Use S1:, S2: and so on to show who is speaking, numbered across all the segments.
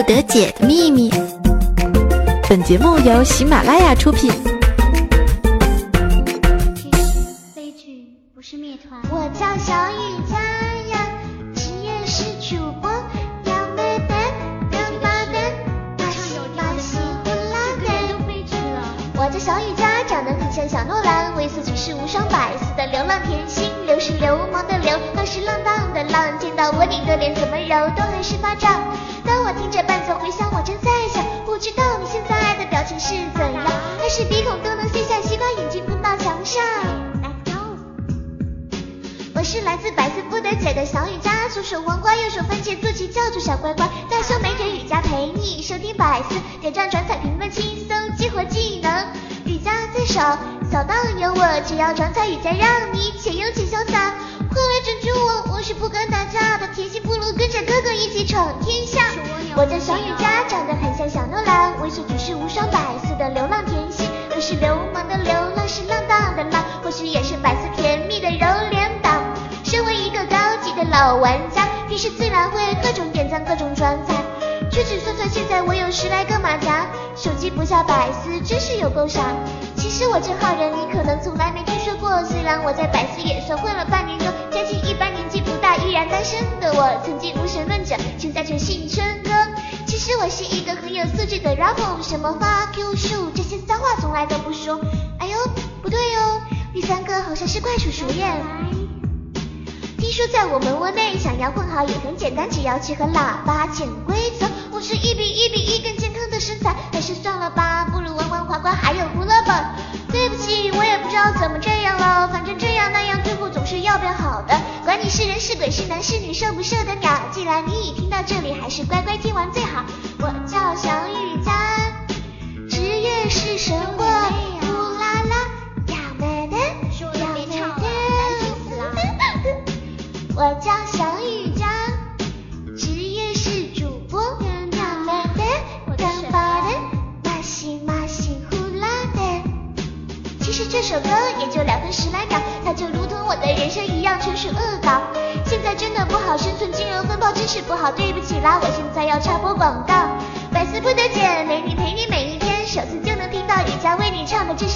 S1: 不得解的秘密。本节目由喜马拉雅出品。
S2: 悲剧不是灭团。我叫小雨佳呀，职业是主播，要美的，要马的，马西马西呼啦的。我叫小雨佳，长得很像小诺兰，为四举世无双，百思的流浪甜心。流是流氓的流，浪是浪荡的浪，见到我你的脸怎么揉来自百思不得解的小雨佳，左手黄瓜，右手番茄，坐骑叫做小乖乖，大胸美腿雨佳陪你收听百思，点赞转采评论轻松激活技能，雨佳在手，扫荡有我，只要转采雨佳，让你且勇且潇洒。快来拯救我，我是不敢打架的甜心部落，跟着哥哥一起闯天下。我叫小雨佳，长得很像小不下百思，真是有够傻。其实我这号人你可能从来没听说过，虽然我在百思也算混了半年多，将近一般年纪不大，依然单身的我，曾经无神论者，现在全信春哥。其实我是一个很有素质的 rapper，什么花 Q 树这些脏话从来都不说。哎呦，不对哦，第三个好像是怪叔叔耶。听说在我们窝内想要混好也很简单，只要去和喇叭潜规则。我是一比一比一更健康的身材，还是算了吧，不如玩玩滑滑还有胡萝卜。对不起，我也不知道怎么这样了，反正这样那样，最后总是要变好的。管你是人是鬼是男是女，受不受得了？既然你已听到这里，还是乖乖听完最好。我叫小雨佳，职业是神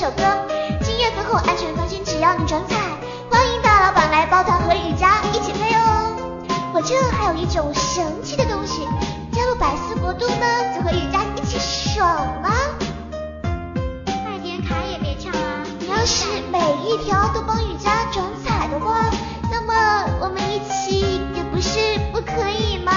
S2: 首歌。今夜饭后安全放心，只要你转彩，欢迎大老板来抱团和雨佳一起飞哦。我这还有一种神奇的东西，加入百思国度呢，就和雨佳一起爽啦。
S3: 快点卡也别抢啊！
S2: 你要是每一条都帮雨佳转彩的话，那么我们一起也不是不可以嘛。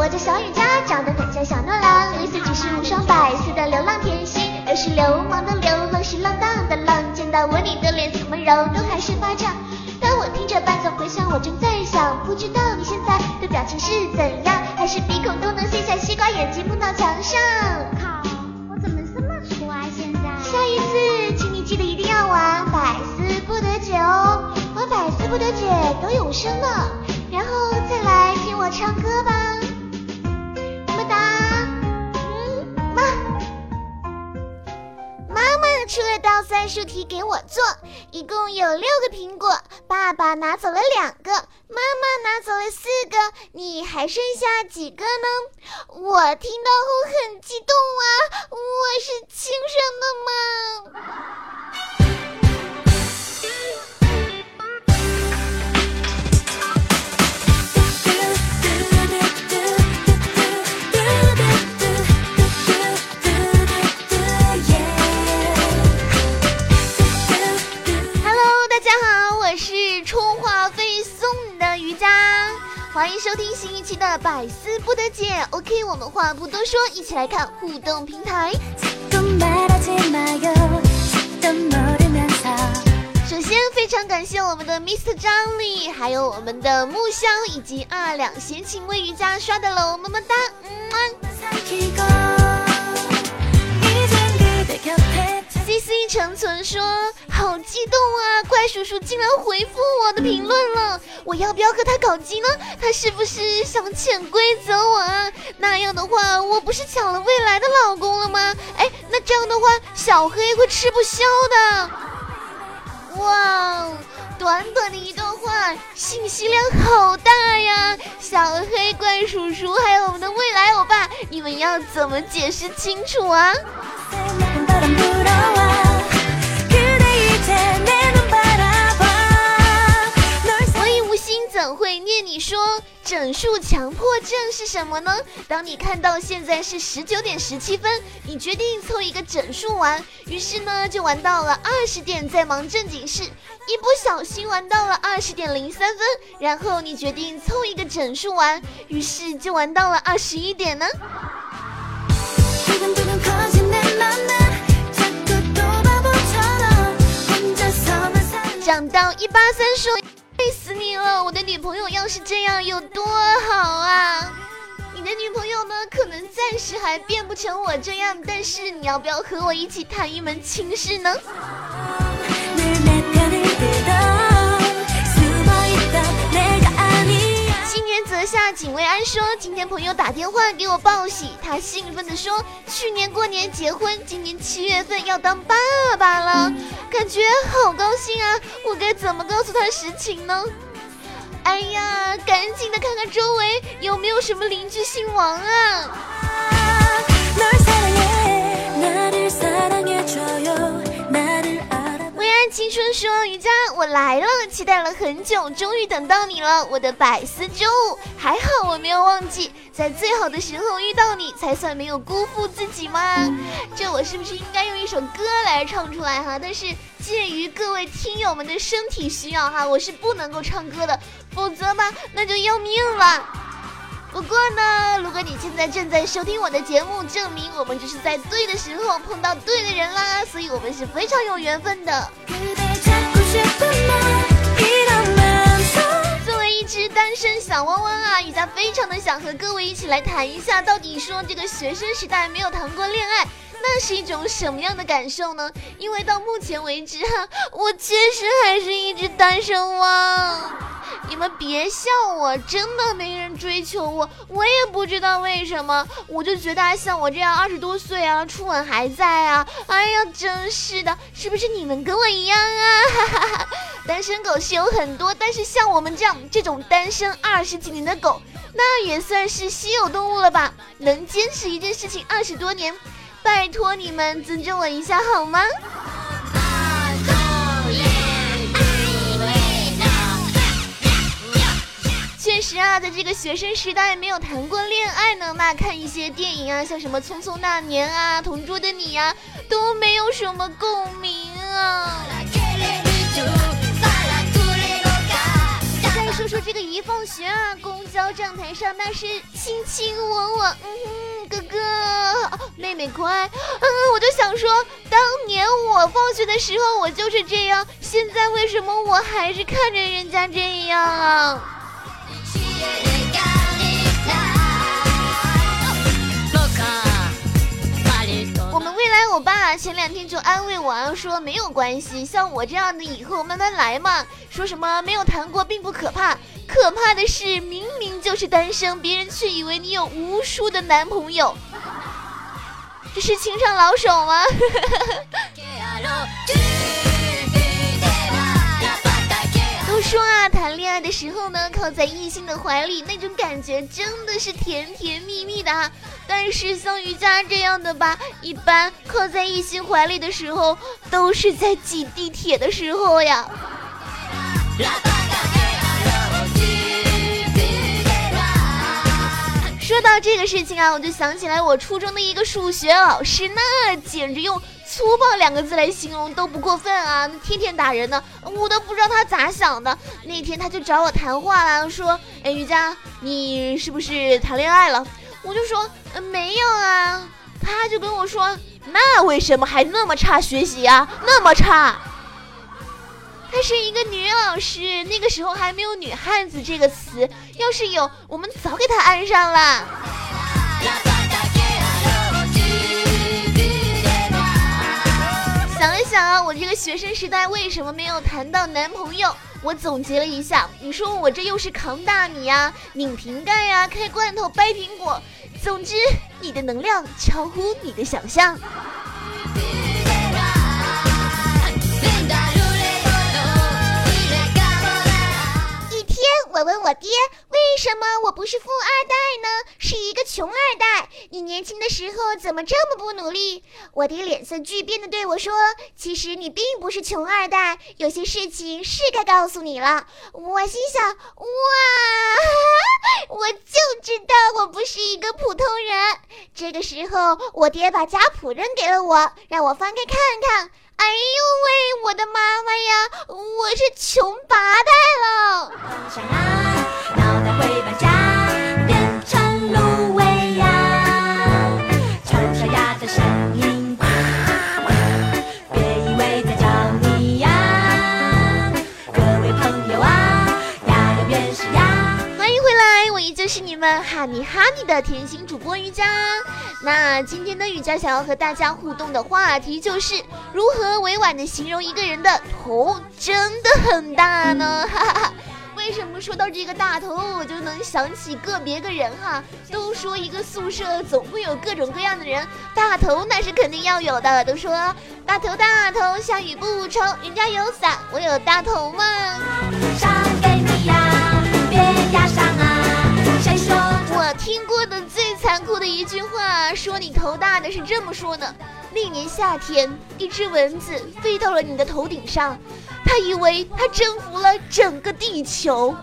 S2: 我叫小雨佳，长得很像小诺兰，类似举世无双，百似的流浪甜心，流是流氓的流，浪是浪荡的浪，见到我你的脸怎么揉都还是发胀。当我听着伴奏回响，我正在想，不知道你现在的表情是怎样，还是鼻孔都能塞下西瓜，眼睛碰到墙上。
S3: 靠，我怎么这么粗啊？现在。
S2: 下一次，请你记得一定要玩百思不得解哦，玩百思不得解得永生呢。然后再来听我唱歌吧，哒，嗯妈。妈妈出了道算术题给我做，一共有六个苹果，爸爸拿走了两个，妈妈拿走了四个，你还剩下几个呢？我听到后很激动啊，我是亲生的吗欢迎收听新一期的百思不得解。OK，我们话不多说，一起来看互动平台。首先，非常感谢我们的 Mr 张力，还有我们的木香以及二两闲情为瑜伽刷的楼，么么哒，嗯。C C 陈存说：“好激动啊！怪叔叔竟然回复我的评论了，我要不要和他搞基呢？他是不是想潜规则我啊？那样的话，我不是抢了未来的老公了吗？哎，那这样的话，小黑会吃不消的。哇哦！短短的一段话，信息量好大呀！小黑怪叔叔，还有我们的未来欧巴，你们要怎么解释清楚啊？怎会念你说整数强迫症是什么呢？当你看到现在是十九点十七分，你决定凑一个整数玩，于是呢就玩到了二十点，在忙正经事，一不小心玩到了二十点零三分，然后你决定凑一个整数玩，于是就玩到了二十一点呢。长到一八三说。累死你了！我的女朋友要是这样有多好啊！你的女朋友呢？可能暂时还变不成我这样，但是你要不要和我一起谈一门亲事呢？阁下警卫安说，今天朋友打电话给我报喜，他兴奋地说，去年过年结婚，今年七月份要当爸爸了，感觉好高兴啊！我该怎么告诉他实情呢？哎呀，赶紧的看看周围有没有什么邻居姓王啊！青春说：“瑜伽，我来了，期待了很久，终于等到你了，我的百思周五。还好我没有忘记，在最好的时候遇到你，才算没有辜负自己嘛。这我是不是应该用一首歌来唱出来哈？但是鉴于各位听友们的身体需要哈，我是不能够唱歌的，否则吧，那就要命了。”不过呢，如果你现在正在收听我的节目，证明我们就是在对的时候碰到对的人啦，所以我们是非常有缘分的。单身小汪汪啊，雨佳非常的想和各位一起来谈一下，到底说这个学生时代没有谈过恋爱，那是一种什么样的感受呢？因为到目前为止哈，我确实还是一只单身汪。你们别笑我，真的没人追求我，我也不知道为什么，我就觉得像我这样二十多岁啊，初吻还在啊，哎呀，真是的，是不是你们跟我一样啊？哈哈哈单身狗是有很多，但是像我们这样这种单身二十几年的狗，那也算是稀有动物了吧？能坚持一件事情二十多年，拜托你们尊重我一下好吗？确实啊，在这个学生时代没有谈过恋爱呢，那看一些电影啊，像什么《匆匆那年》啊，《同桌的你》呀，都没有什么共鸣啊。就说这个一放学啊，公交站台上那是卿卿我我，嗯，哥哥，妹妹乖，嗯，我就想说，当年我放学的时候我就是这样，现在为什么我还是看着人家这样啊？我爸前两天就安慰我，说没有关系，像我这样的以后慢慢来嘛。说什么没有谈过并不可怕，可怕的是明明就是单身，别人却以为你有无数的男朋友，这是情场老手吗？说啊，谈恋爱的时候呢，靠在异性的怀里，那种感觉真的是甜甜蜜蜜的哈。但是像瑜伽这样的吧，一般靠在异性怀里的时候，都是在挤地铁的时候呀。说到这个事情啊，我就想起来我初中的一个数学老师，那简直用。粗暴两个字来形容都不过分啊！天天打人呢，我都不知道他咋想的。那天他就找我谈话了，说：“哎，瑜伽，你是不是谈恋爱了？”我就说：“没有啊。”他就跟我说：“那为什么还那么差学习啊？那么差？”她是一个女老师，那个时候还没有“女汉子”这个词，要是有，我们早给她安上了。想啊，我这个学生时代为什么没有谈到男朋友？我总结了一下，你说我这又是扛大米呀、拧瓶盖呀、开罐头、掰苹果，总之你的能量超乎你的想象。我
S4: 爹，为什么我不是富二代呢？是一个穷二代？你年轻的时候怎么这么不努力？我爹脸色巨变的对我说：“其实你并不是穷二代，有些事情是该告诉你了。”我心想：哇，我就知道我不是一个普通人。这个时候，我爹把家谱扔给了我，让我翻开看看。哎呦喂，我的妈妈呀，我是穷八代了。
S2: 们哈尼哈尼的甜心主播瑜伽。那今天的瑜伽想要和大家互动的话题就是如何委婉的形容一个人的头真的很大呢？哈哈哈。为什么说到这个大头，我就能想起个别个人哈？都说一个宿舍总会有各种各样的人，大头那是肯定要有的。都说大头大头，下雨不愁，人家有伞，我有大头吗？听过的最残酷的一句话，说你头大的是这么说的：那年夏天，一只蚊子飞到了你的头顶上，它以为它征服了整个地球。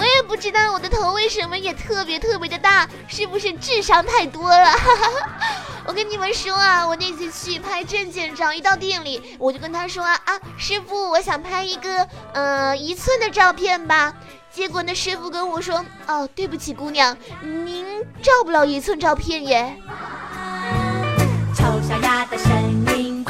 S2: 我也不知道我的头为什么也特别特别的大，是不是智商太多了？我跟你们说啊，我那次去拍证件照，一到店里我就跟他说啊，师傅，我想拍一个呃一寸的照片吧。结果那师傅跟我说，哦，对不起，姑娘，您照不了一寸照片耶。
S5: 丑小鸭的声音，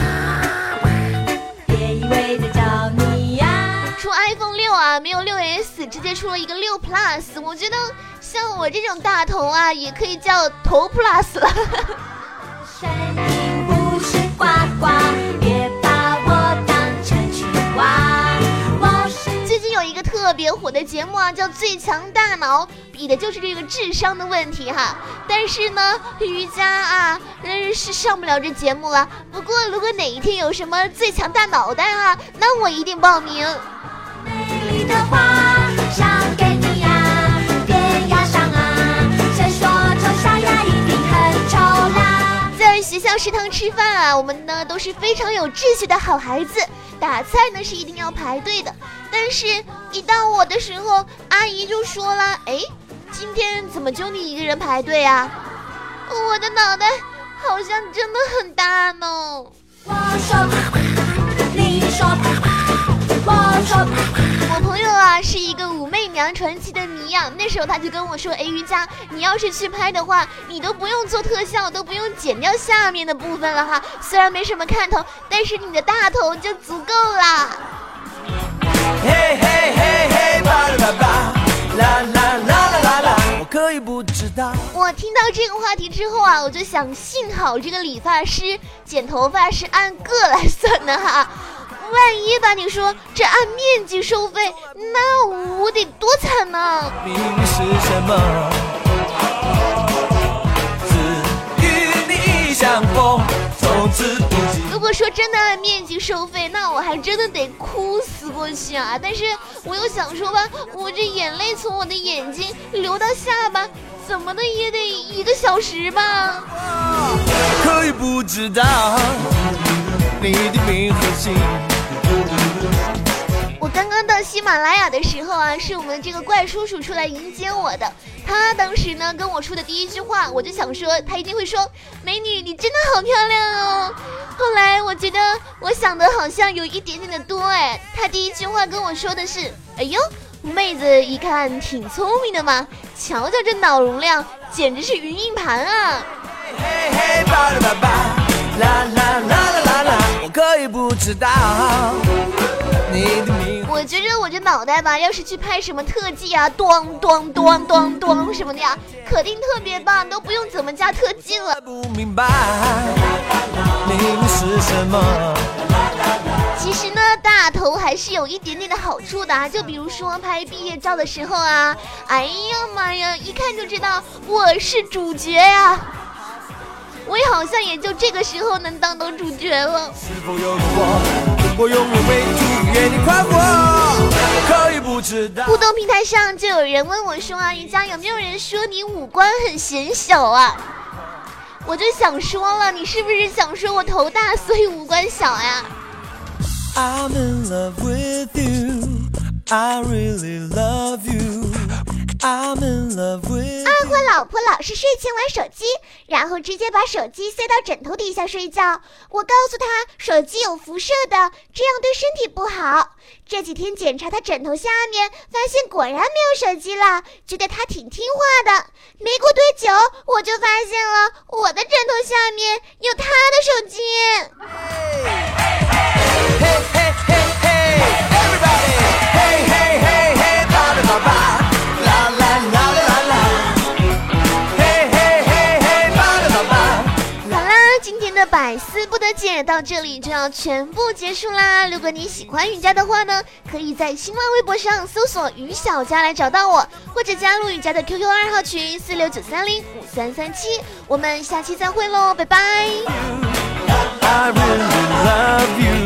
S5: 别以为在叫你呀。
S2: 出 iPhone 六啊，没有六 S，直接出了一个六 Plus。我觉得像我这种大头啊，也可以叫头 Plus 了。特别火的节目啊，叫《最强大脑》，比的就是这个智商的问题哈。但是呢，瑜伽啊，嗯是上不了这节目了。不过如果哪一天有什么最强大脑袋啊，那我一定报名。
S5: 美丽的花，
S2: 食堂吃饭啊，我们呢都是非常有秩序的好孩子，打菜呢是一定要排队的。但是，一到我的时候，阿姨就说了：“哎，今天怎么就你一个人排队啊？”我的脑袋好像真的很大呢。
S5: 我说，你说，
S2: 传奇的迷呀，那时候他就跟我说：“哎，瑜伽，你要是去拍的话，你都不用做特效，都不用剪掉下面的部分了哈。虽然没什么看头，但是你的大头就足够啦。”
S6: 嘿嘿嘿嘿，巴拉巴巴，啦啦啦啦啦啦，我可以不知道。
S2: 我听到这个话题之后啊，我就想，幸好这个理发师剪头发是按个来算的哈。万一吧，你说这按面积收费，那我得多惨呢！
S6: 命运是什么？只与你相逢，从此不计。
S2: 如果说真的按面积收费，那我还真的得哭死过去啊！但是我又想说吧，我这眼泪从我的眼睛流到下巴，怎么的也得一个小时吧？
S6: 可以不知道你的名和姓。
S2: 我刚刚到喜马拉雅的时候啊，是我们这个怪叔叔出来迎接我的。他当时呢跟我说的第一句话，我就想说他一定会说：“美女，你真的好漂亮哦。”后来我觉得我想的好像有一点点的多哎。他第一句话跟我说的是：“哎呦，妹子一看挺聪明的嘛，瞧瞧这脑容量，简直是云硬盘啊！”
S6: 嘿嘿，巴拉巴巴，啦啦啦啦啦啦，我可以不知道你的名。
S2: 我觉着我这脑袋吧，要是去拍什么特技啊，咚咚咚咚咚什么的呀，肯定特别棒，都不用怎么加特技了。
S6: 不明白命运是什么？
S2: 其实呢，大头还是有一点点的好处的啊，就比如说拍毕业照的时候啊，哎呀妈呀，一看就知道我是主角呀。
S1: 我也好像也就这个时候能当到主角了。
S6: 是否有个我，我永远为祝愿你快活，我可以不知道。
S1: 互动平台上就有人问我说啊，瑜伽有没有人说你五官很显小啊？我就想说了，你是不是想说我头大，所以五官小呀
S6: ？I'm in love with you. I really love you. I'm in love with
S2: 二货老婆老是睡前玩手机，然后直接把手机塞到枕头底下睡觉。我告诉他手机有辐射的，这样对身体不好。这几天检查他枕头下面，发现果然没有手机了，觉得他挺听话的。没过多久，我就发现了我的枕头下面有他的手机。
S6: Hey, hey, hey, hey,
S1: 解到这里就要全部结束啦。如果你喜欢雨佳的话呢，可以在新浪微博上搜索“雨小佳”来找到我，或者加入雨佳的 QQ 二号群四六九三零五三三七。我们下期再会喽，拜拜。
S6: I really love you.